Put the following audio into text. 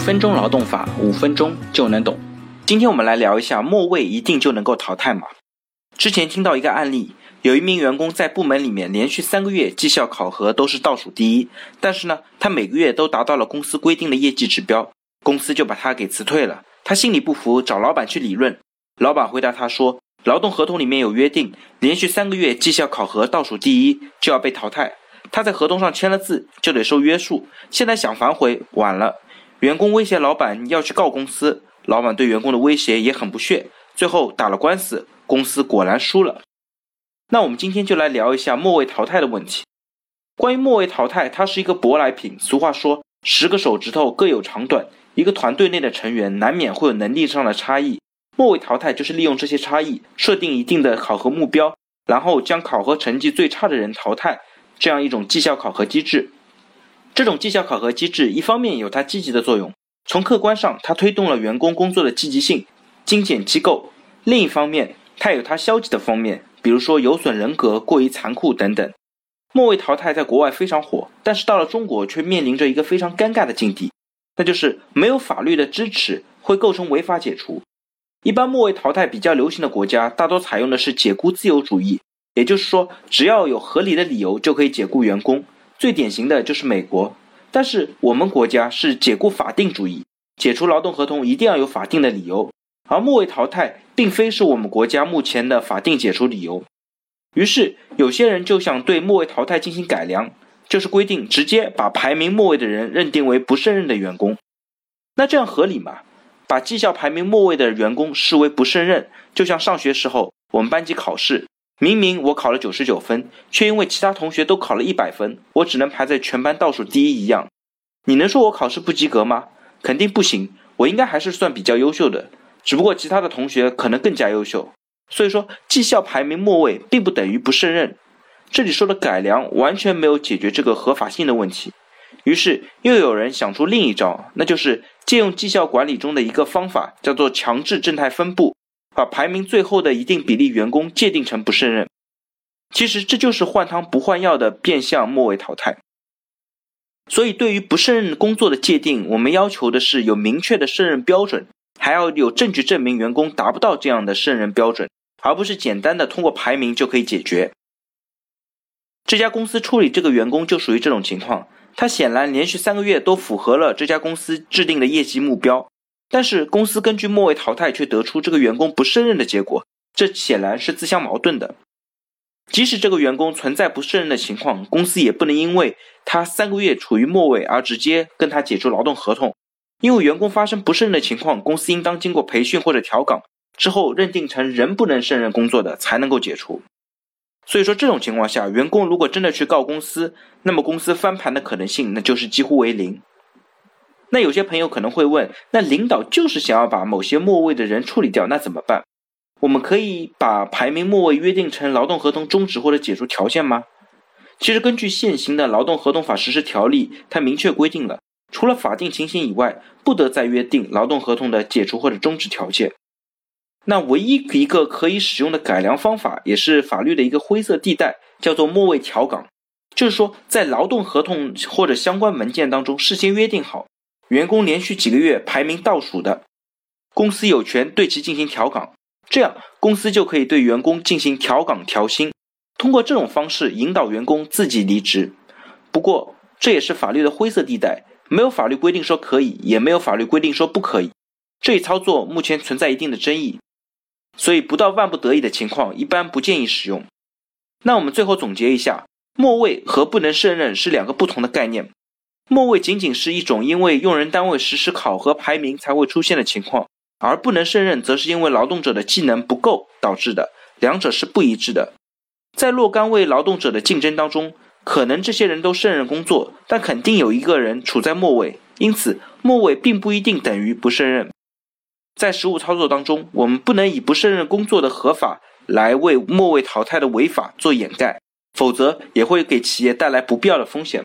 分钟劳动法，五分钟就能懂。今天我们来聊一下末位一定就能够淘汰吗？之前听到一个案例，有一名员工在部门里面连续三个月绩效考核都是倒数第一，但是呢，他每个月都达到了公司规定的业绩指标，公司就把他给辞退了。他心里不服，找老板去理论。老板回答他说，劳动合同里面有约定，连续三个月绩效考核倒数第一就要被淘汰。他在合同上签了字，就得受约束。现在想反悔，晚了。员工威胁老板要去告公司，老板对员工的威胁也很不屑，最后打了官司，公司果然输了。那我们今天就来聊一下末位淘汰的问题。关于末位淘汰，它是一个舶来品。俗话说，十个手指头各有长短，一个团队内的成员难免会有能力上的差异。末位淘汰就是利用这些差异，设定一定的考核目标，然后将考核成绩最差的人淘汰。这样一种绩效考核机制，这种绩效考核机制一方面有它积极的作用，从客观上它推动了员工工作的积极性、精简机构；另一方面，它有它消极的方面，比如说有损人格、过于残酷等等。末位淘汰在国外非常火，但是到了中国却面临着一个非常尴尬的境地，那就是没有法律的支持会构成违法解除。一般末位淘汰比较流行的国家，大多采用的是解雇自由主义。也就是说，只要有合理的理由就可以解雇员工。最典型的就是美国，但是我们国家是解雇法定主义，解除劳动合同一定要有法定的理由。而末位淘汰并非是我们国家目前的法定解除理由。于是有些人就想对末位淘汰进行改良，就是规定直接把排名末位的人认定为不胜任的员工。那这样合理吗？把绩效排名末位的员工视为不胜任，就像上学时候我们班级考试。明明我考了九十九分，却因为其他同学都考了一百分，我只能排在全班倒数第一一样。你能说我考试不及格吗？肯定不行，我应该还是算比较优秀的，只不过其他的同学可能更加优秀。所以说，绩效排名末位并不等于不胜任。这里说的改良完全没有解决这个合法性的问题。于是又有人想出另一招，那就是借用绩效管理中的一个方法，叫做强制正态分布。把排名最后的一定比例员工界定成不胜任，其实这就是换汤不换药的变相末位淘汰。所以，对于不胜任工作的界定，我们要求的是有明确的胜任标准，还要有证据证明员工达不到这样的胜任标准，而不是简单的通过排名就可以解决。这家公司处理这个员工就属于这种情况，他显然连续三个月都符合了这家公司制定的业绩目标。但是公司根据末位淘汰却得出这个员工不胜任的结果，这显然是自相矛盾的。即使这个员工存在不胜任的情况，公司也不能因为他三个月处于末位而直接跟他解除劳动合同。因为员工发生不胜任的情况，公司应当经过培训或者调岗之后，认定成仍不能胜任工作的才能够解除。所以说这种情况下，员工如果真的去告公司，那么公司翻盘的可能性那就是几乎为零。那有些朋友可能会问，那领导就是想要把某些末位的人处理掉，那怎么办？我们可以把排名末位约定成劳动合同终止或者解除条件吗？其实根据现行的劳动合同法实施条例，它明确规定了，除了法定情形以外，不得再约定劳动合同的解除或者终止条件。那唯一一个可以使用的改良方法，也是法律的一个灰色地带，叫做末位调岗，就是说在劳动合同或者相关文件当中事先约定好。员工连续几个月排名倒数的，公司有权对其进行调岗，这样公司就可以对员工进行调岗调薪，通过这种方式引导员工自己离职。不过这也是法律的灰色地带，没有法律规定说可以，也没有法律规定说不可以。这一操作目前存在一定的争议，所以不到万不得已的情况，一般不建议使用。那我们最后总结一下，末位和不能胜任是两个不同的概念。末位仅仅是一种因为用人单位实施考核排名才会出现的情况，而不能胜任则是因为劳动者的技能不够导致的，两者是不一致的。在若干位劳动者的竞争当中，可能这些人都胜任工作，但肯定有一个人处在末位，因此末位并不一定等于不胜任。在实务操作当中，我们不能以不胜任工作的合法来为末位淘汰的违法做掩盖，否则也会给企业带来不必要的风险。